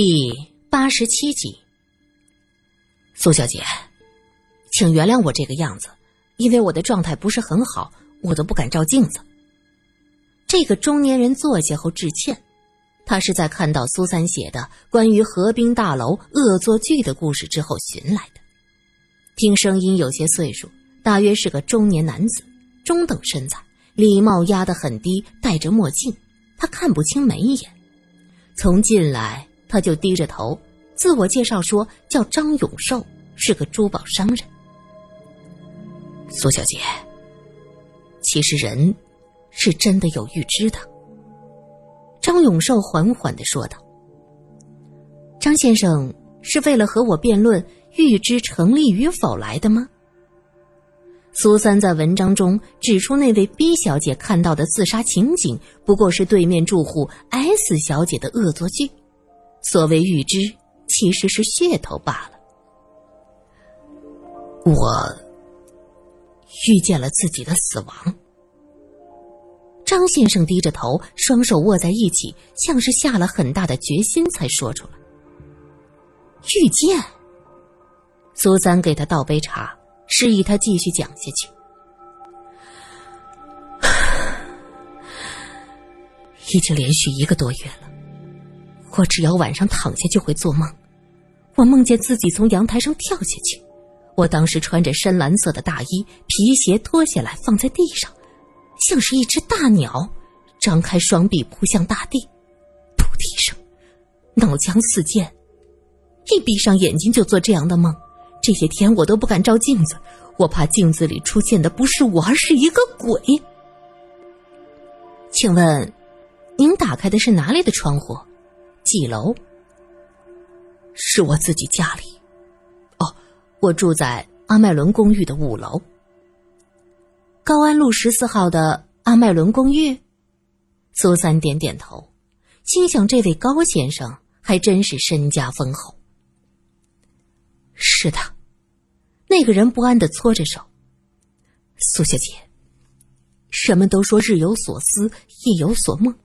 第八十七集，苏小姐，请原谅我这个样子，因为我的状态不是很好，我都不敢照镜子。这个中年人坐下后致歉，他是在看到苏三写的关于河滨大楼恶作剧的故事之后寻来的。听声音有些岁数，大约是个中年男子，中等身材，礼帽压得很低，戴着墨镜，他看不清眉眼。从进来他就低着头，自我介绍说叫张永寿，是个珠宝商人。苏小姐，其实人是真的有预知的。张永寿缓缓的说道：“张先生是为了和我辩论。”预知成立与否来的吗？苏三在文章中指出，那位 B 小姐看到的自杀情景，不过是对面住户 S 小姐的恶作剧。所谓预知，其实是噱头罢了。我遇见了自己的死亡。张先生低着头，双手握在一起，像是下了很大的决心才说出来：“遇见。”苏三给他倒杯茶，示意他继续讲下去。已经连续一个多月了，我只要晚上躺下就会做梦。我梦见自己从阳台上跳下去，我当时穿着深蓝色的大衣，皮鞋脱下来放在地上，像是一只大鸟，张开双臂扑向大地。噗的一声，脑浆四溅，一闭上眼睛就做这样的梦。这些天我都不敢照镜子，我怕镜子里出现的不是我，而是一个鬼。请问，您打开的是哪里的窗户？几楼？是我自己家里。哦，我住在阿麦伦公寓的五楼。高安路十四号的阿麦伦公寓。苏三点点头，心想：这位高先生还真是身家丰厚。是的。那个人不安的搓着手。苏小姐，人们都说日有所思，夜有所梦，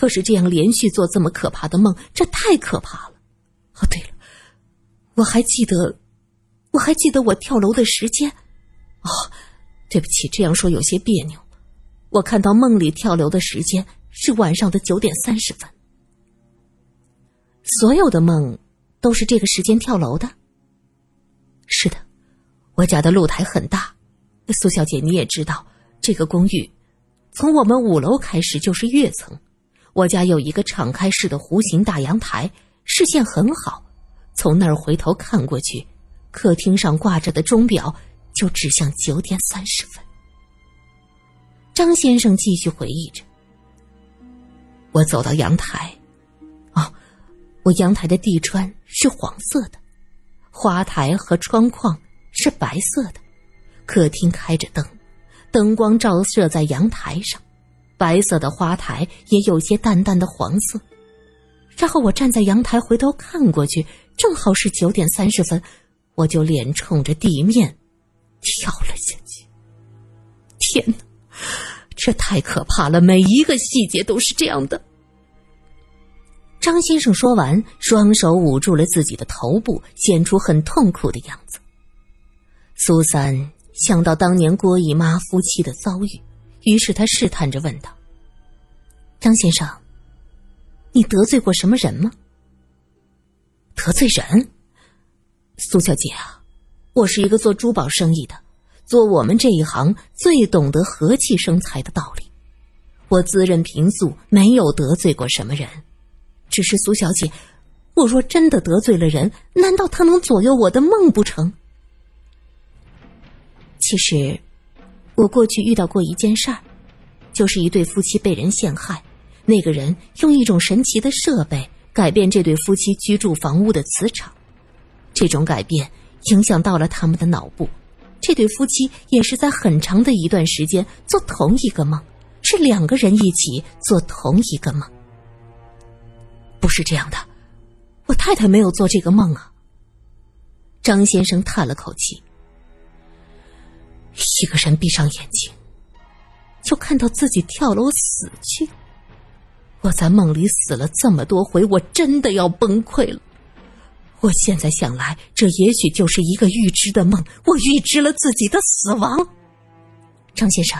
可是这样连续做这么可怕的梦，这太可怕了。哦，对了，我还记得，我还记得我跳楼的时间。哦，对不起，这样说有些别扭。我看到梦里跳楼的时间是晚上的九点三十分。所有的梦都是这个时间跳楼的。是的。我家的露台很大，苏小姐你也知道，这个公寓从我们五楼开始就是跃层。我家有一个敞开式的弧形大阳台，视线很好，从那儿回头看过去，客厅上挂着的钟表就指向九点三十分。张先生继续回忆着：“我走到阳台，哦，我阳台的地砖是黄色的，花台和窗框。”是白色的，客厅开着灯，灯光照射在阳台上，白色的花台也有些淡淡的黄色。然后我站在阳台回头看过去，正好是九点三十分，我就脸冲着地面跳了下去。天哪，这太可怕了！每一个细节都是这样的。张先生说完，双手捂住了自己的头部，显出很痛苦的样子。苏三想到当年郭姨妈夫妻的遭遇，于是他试探着问道：“张先生，你得罪过什么人吗？”得罪人？苏小姐啊，我是一个做珠宝生意的，做我们这一行最懂得和气生财的道理。我自认平素，没有得罪过什么人。只是苏小姐，我若真的得罪了人，难道他能左右我的梦不成？其实，我过去遇到过一件事儿，就是一对夫妻被人陷害，那个人用一种神奇的设备改变这对夫妻居住房屋的磁场，这种改变影响到了他们的脑部，这对夫妻也是在很长的一段时间做同一个梦，是两个人一起做同一个梦。不是这样的，我太太没有做这个梦啊。张先生叹了口气。一个人闭上眼睛，就看到自己跳楼死去。我在梦里死了这么多回，我真的要崩溃了。我现在想来，这也许就是一个预知的梦，我预知了自己的死亡。张先生，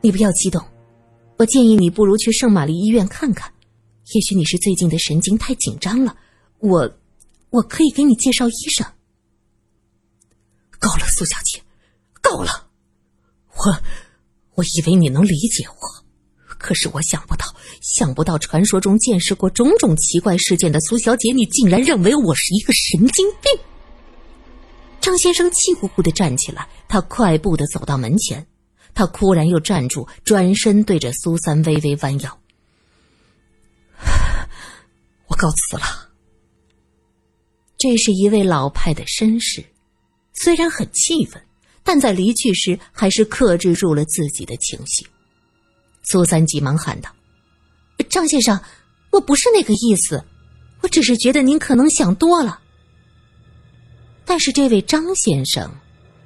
你不要激动，我建议你不如去圣玛丽医院看看，也许你是最近的神经太紧张了。我，我可以给你介绍医生。够了，苏小姐，够了，我，我以为你能理解我。可是我想不到，想不到传说中见识过种种奇怪事件的苏小姐，你竟然认为我是一个神经病。张先生气呼呼的站起来，他快步的走到门前，他忽然又站住，转身对着苏三微微弯腰：“ 我告辞了。”这是一位老派的绅士，虽然很气愤，但在离去时还是克制住了自己的情绪。苏三急忙喊道：“张先生，我不是那个意思，我只是觉得您可能想多了。”但是这位张先生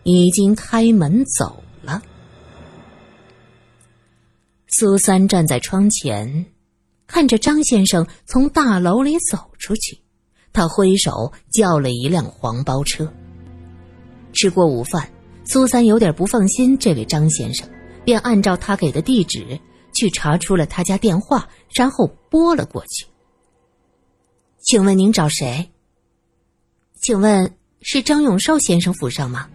已经开门走了。苏三站在窗前，看着张先生从大楼里走出去，他挥手叫了一辆黄包车。吃过午饭，苏三有点不放心这位张先生。便按照他给的地址去查出了他家电话，然后拨了过去。请问您找谁？请问是张永寿先生府上吗？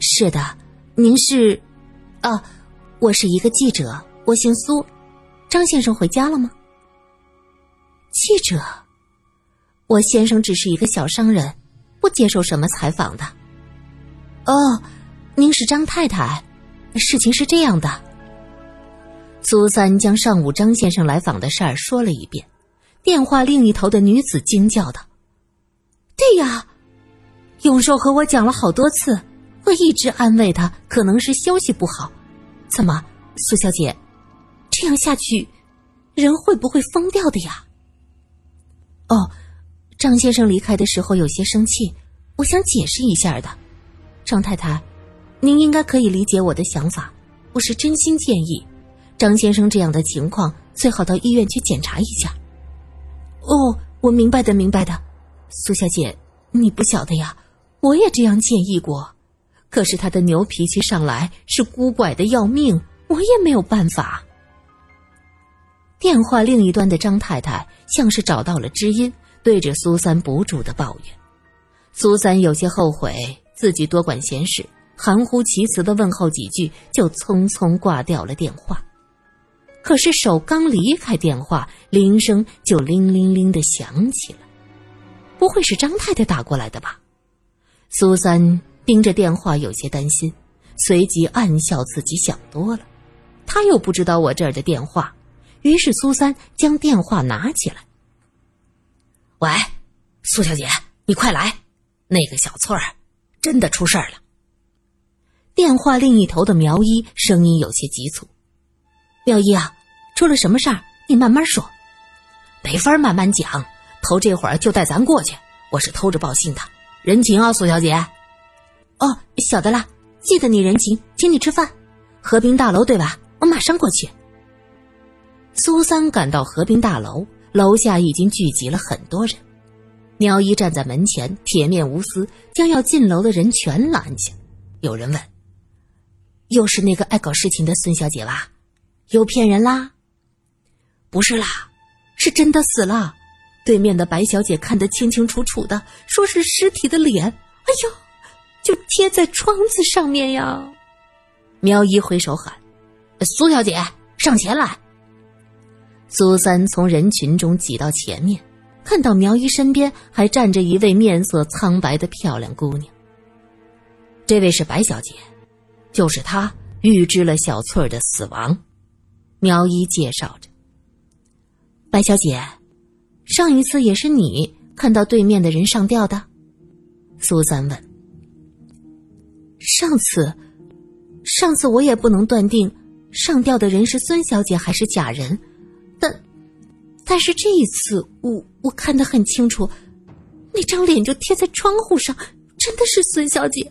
是的，您是？啊，我是一个记者，我姓苏。张先生回家了吗？记者，我先生只是一个小商人，不接受什么采访的。哦，您是张太太。事情是这样的，苏三将上午张先生来访的事儿说了一遍。电话另一头的女子惊叫道：“对呀，永寿和我讲了好多次，我一直安慰他，可能是消息不好。怎么，苏小姐，这样下去，人会不会疯掉的呀？”哦，张先生离开的时候有些生气，我想解释一下的，张太太。您应该可以理解我的想法，我是真心建议，张先生这样的情况最好到医院去检查一下。哦，我明白的，明白的，苏小姐，你不晓得呀，我也这样建议过，可是他的牛脾气上来是孤拐的要命，我也没有办法。电话另一端的张太太像是找到了知音，对着苏三不住的抱怨，苏三有些后悔自己多管闲事。含糊其辞的问候几句，就匆匆挂掉了电话。可是手刚离开电话，铃声就铃铃铃的响起了。不会是张太太打过来的吧？苏三盯着电话，有些担心，随即暗笑自己想多了。他又不知道我这儿的电话，于是苏三将电话拿起来：“喂，苏小姐，你快来，那个小翠儿真的出事儿了。”电话另一头的苗一声音有些急促：“苗一啊，出了什么事儿？你慢慢说，没法慢慢讲。头这会儿就带咱过去，我是偷着报信的，人情啊，苏小姐。哦，晓得了，记得你人情，请你吃饭。和平大楼对吧？我马上过去。”苏三赶到和平大楼，楼下已经聚集了很多人。苗一站在门前，铁面无私，将要进楼的人全拦下。有人问。又是那个爱搞事情的孙小姐吧？又骗人啦？不是啦，是真的死了。对面的白小姐看得清清楚楚的，说是尸体的脸。哎呦，就贴在窗子上面呀！苗一挥手喊：“苏小姐，上前来。”苏三从人群中挤到前面，看到苗一身边还站着一位面色苍白的漂亮姑娘。这位是白小姐。就是她预知了小翠儿的死亡，苗一介绍着。白小姐，上一次也是你看到对面的人上吊的？苏三问。上次，上次我也不能断定上吊的人是孙小姐还是假人，但是这一次我我看得很清楚，那张脸就贴在窗户上，真的是孙小姐。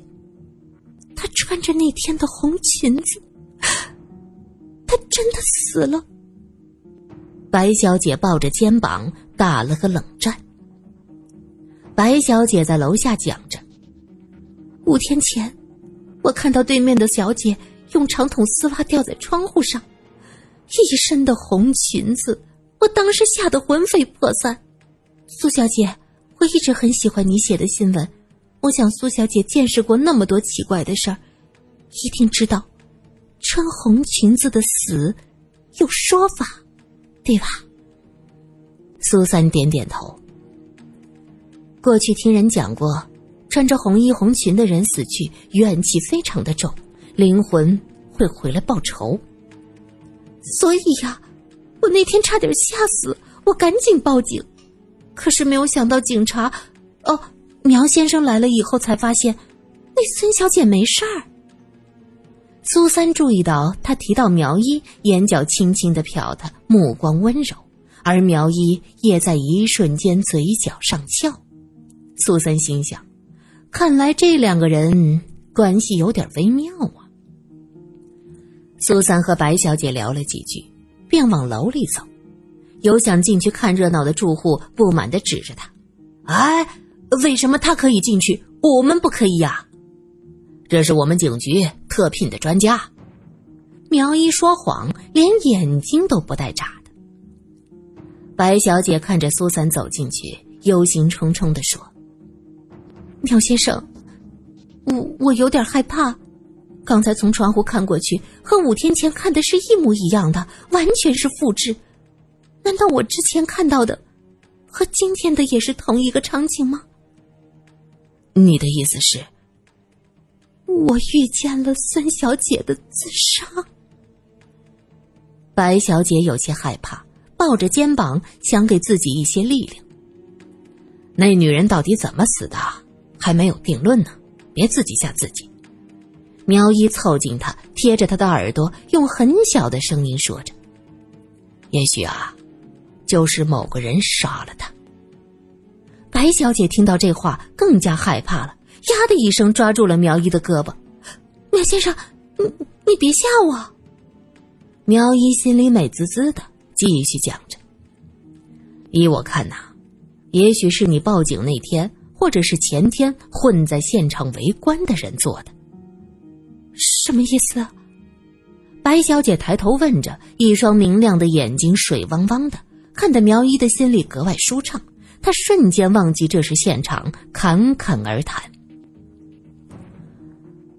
她穿着那天的红裙子，她真的死了。白小姐抱着肩膀打了个冷战。白小姐在楼下讲着：“五天前，我看到对面的小姐用长筒丝袜吊在窗户上，一身的红裙子，我当时吓得魂飞魄散。苏小姐，我一直很喜欢你写的新闻，我想苏小姐见识过那么多奇怪的事儿，一定知道穿红裙子的死有说法，对吧？”苏三点点头。过去听人讲过，穿着红衣红裙的人死去，怨气非常的重，灵魂会回来报仇。所以呀，我那天差点吓死，我赶紧报警，可是没有想到警察，哦，苗先生来了以后才发现，那孙小姐没事儿。苏三注意到他提到苗一，眼角轻轻的瞟他，目光温柔，而苗一也在一瞬间嘴角上翘。苏三心想：“看来这两个人关系有点微妙啊。”苏三和白小姐聊了几句，便往楼里走。有想进去看热闹的住户不满的指着他：“哎，为什么他可以进去，我们不可以呀？这是我们警局特聘的专家。”苗一说谎，连眼睛都不带眨的。白小姐看着苏三走进去，忧心忡忡的说。苗先生，我我有点害怕。刚才从窗户看过去，和五天前看的是一模一样的，完全是复制。难道我之前看到的和今天的也是同一个场景吗？你的意思是，我遇见了孙小姐的自杀？白小姐有些害怕，抱着肩膀想给自己一些力量。那女人到底怎么死的？还没有定论呢，别自己吓自己。苗一凑近他，贴着他的耳朵，用很小的声音说着：“也许啊，就是某个人杀了他。”白小姐听到这话，更加害怕了，呀的一声抓住了苗一的胳膊：“苗先生，你你别吓我。”苗一心里美滋滋的，继续讲着：“依我看呐，也许是你报警那天。”或者是前天混在现场围观的人做的，什么意思？白小姐抬头问着，一双明亮的眼睛水汪汪的，看得苗一的心里格外舒畅。他瞬间忘记这是现场，侃侃而谈：“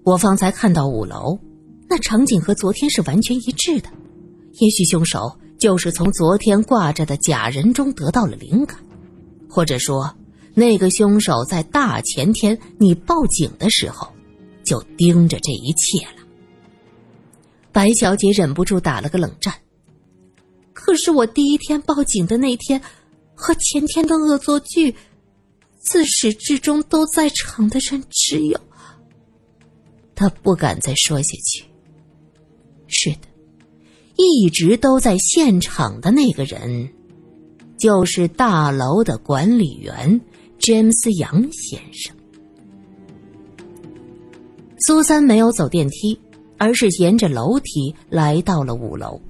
我方才看到五楼那场景和昨天是完全一致的，也许凶手就是从昨天挂着的假人中得到了灵感，或者说……”那个凶手在大前天你报警的时候，就盯着这一切了。白小姐忍不住打了个冷战。可是我第一天报警的那天，和前天的恶作剧，自始至终都在场的人只有……他不敢再说下去。是的，一直都在现场的那个人，就是大楼的管理员。詹姆斯杨先生，苏三没有走电梯，而是沿着楼梯来到了五楼。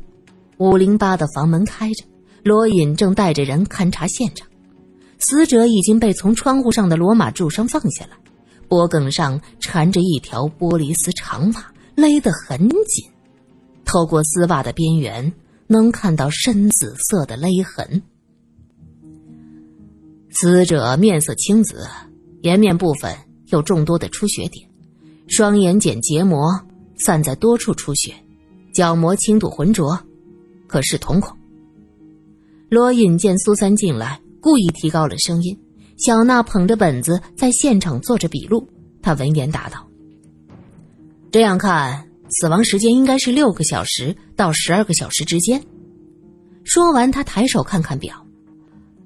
五零八的房门开着，罗隐正带着人勘察现场。死者已经被从窗户上的罗马柱上放下来，脖梗上缠着一条玻璃丝长袜，勒得很紧。透过丝袜的边缘，能看到深紫色的勒痕。死者面色青紫，颜面部分有众多的出血点，双眼睑结膜散在多处出血，角膜轻度浑浊，可视瞳孔。罗隐见苏三进来，故意提高了声音。小娜捧着本子在现场做着笔录，他闻言答道：“这样看，死亡时间应该是六个小时到十二个小时之间。”说完，他抬手看看表。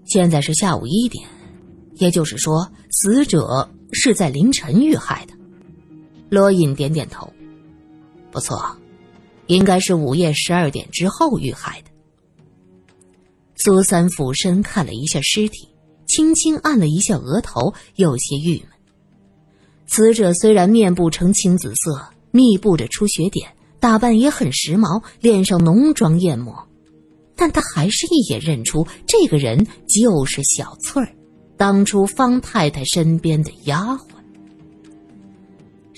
现在是下午一点，也就是说，死者是在凌晨遇害的。罗隐点点头，不错，应该是午夜十二点之后遇害的。苏三俯身看了一下尸体，轻轻按了一下额头，有些郁闷。死者虽然面部呈青紫色，密布着出血点，打扮也很时髦，脸上浓妆艳抹。但他还是一眼认出这个人就是小翠儿，当初方太太身边的丫鬟。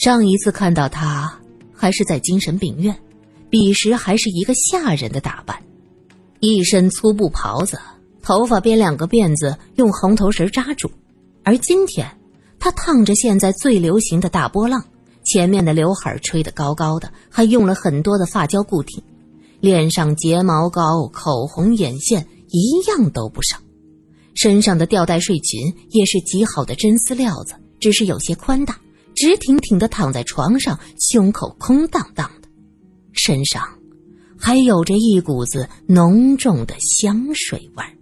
上一次看到她还是在精神病院，彼时还是一个下人的打扮，一身粗布袍子，头发编两个辫子，用红头绳扎住。而今天，他烫着现在最流行的大波浪，前面的刘海吹得高高的，还用了很多的发胶固定。脸上睫毛膏、口红、眼线一样都不少，身上的吊带睡裙也是极好的真丝料子，只是有些宽大，直挺挺的躺在床上，胸口空荡荡的，身上还有着一股子浓重的香水味儿。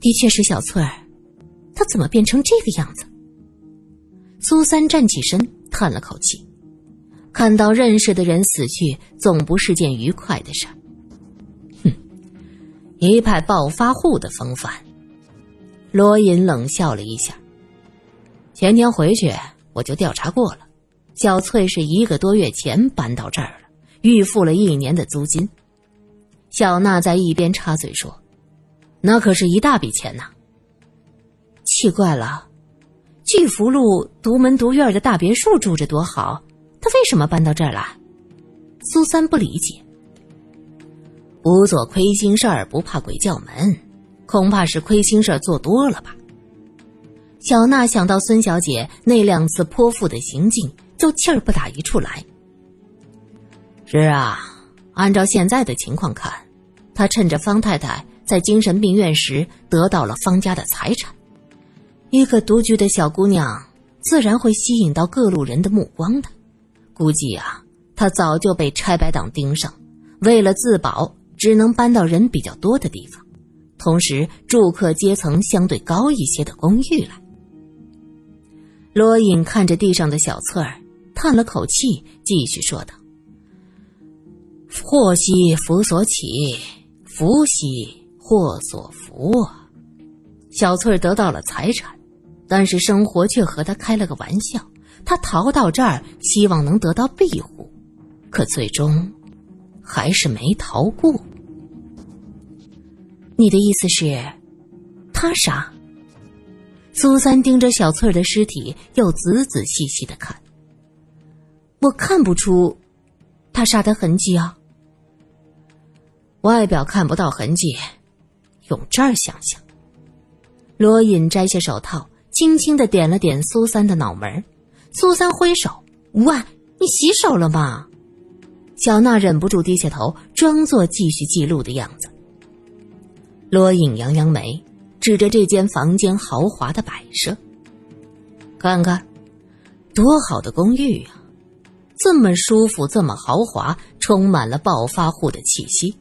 的确是小翠儿，她怎么变成这个样子？苏三站起身，叹了口气。看到认识的人死去，总不是件愉快的事儿。哼，一派暴发户的风范。罗隐冷笑了一下。前天回去我就调查过了，小翠是一个多月前搬到这儿了，预付了一年的租金。小娜在一边插嘴说：“那可是一大笔钱呐。”奇怪了，巨福路独门独院的大别墅住着多好。他为什么搬到这儿来？苏三不理解。不做亏心事儿不怕鬼叫门，恐怕是亏心事儿做多了吧。小娜想到孙小姐那两次泼妇的行径，就气儿不打一处来。是啊，按照现在的情况看，他趁着方太太在精神病院时得到了方家的财产。一个独居的小姑娘，自然会吸引到各路人的目光的。估计啊，他早就被拆白党盯上，为了自保，只能搬到人比较多的地方，同时住客阶层相对高一些的公寓来。罗隐看着地上的小翠儿，叹了口气，继续说道：“祸兮福所起，福兮祸所伏啊。小翠儿得到了财产，但是生活却和他开了个玩笑。”他逃到这儿，希望能得到庇护，可最终还是没逃过。你的意思是，他杀？苏三盯着小翠儿的尸体，又仔仔细细的看。我看不出他杀的痕迹啊。外表看不到痕迹，用这儿想想。罗隐摘下手套，轻轻的点了点苏三的脑门苏三挥手：“喂，你洗手了吗？”小娜忍不住低下头，装作继续记录的样子。罗隐扬扬眉，指着这间房间豪华的摆设：“看看，多好的公寓呀！这么舒服，这么豪华，充满了暴发户的气息。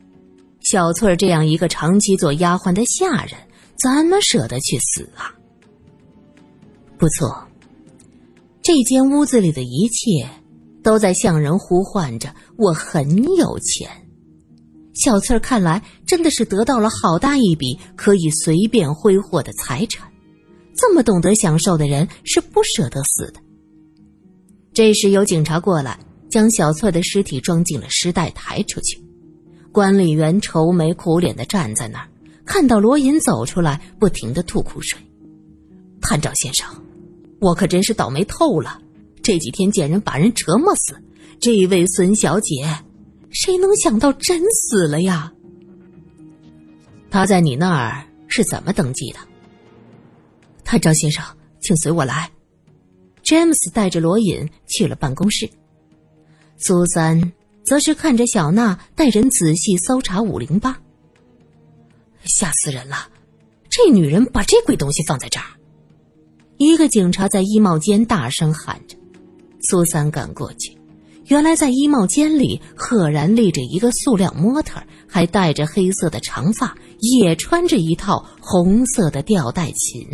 小翠儿这样一个长期做丫鬟的下人，怎么舍得去死啊？不错。”这间屋子里的一切，都在向人呼唤着：“我很有钱。”小翠儿看来真的是得到了好大一笔可以随便挥霍的财产。这么懂得享受的人是不舍得死的。这时有警察过来，将小翠的尸体装进了尸袋，抬出去。管理员愁眉苦脸的站在那儿，看到罗隐走出来，不停的吐苦水：“探长先生。”我可真是倒霉透了，这几天见人把人折磨死，这位孙小姐，谁能想到真死了呀？他在你那儿是怎么登记的？探长先生，请随我来。詹姆斯带着罗隐去了办公室，苏三则是看着小娜带人仔细搜查五零八。吓死人了，这女人把这鬼东西放在这儿。一个警察在衣帽间大声喊着：“苏三赶过去，原来在衣帽间里赫然立着一个塑料模特，还戴着黑色的长发，也穿着一套红色的吊带裙，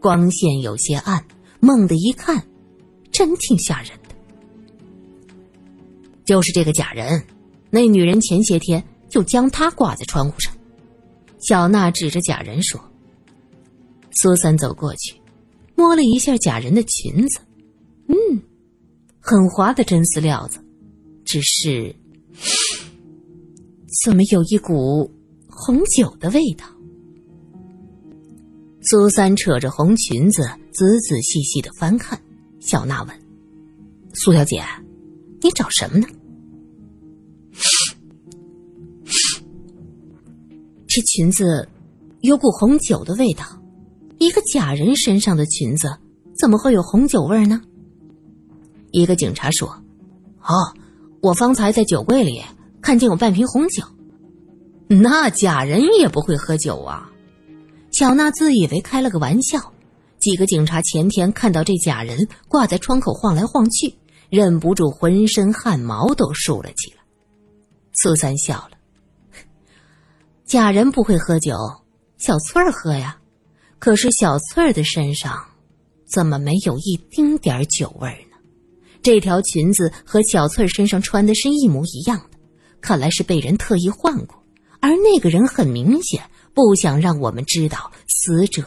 光线有些暗，猛地一看，真挺吓人的。就是这个假人，那女人前些天就将他挂在窗户上。”小娜指着假人说。苏三走过去。摸了一下假人的裙子，很滑的真丝料子，只是怎么有一股红酒的味道？苏三扯着红裙子，仔仔细细的翻看。小娜问：“苏小姐，你找什么呢？”这裙子有股红酒的味道。一个假人身上的裙子怎么会有红酒味呢？一个警察说：“哦，我方才在酒柜里看见有半瓶红酒。”那假人也不会喝酒啊！小娜自以为开了个玩笑。几个警察前天看到这假人挂在窗口晃来晃去，忍不住浑身汗毛都竖了起来。苏三笑了：“假人不会喝酒，小翠儿喝呀。可是小翠儿的身上怎么没有一丁点酒味呢？这条裙子和小翠身上穿的是一模一样的，看来是被人特意换过。而那个人很明显不想让我们知道死者。”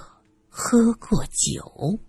喝过酒。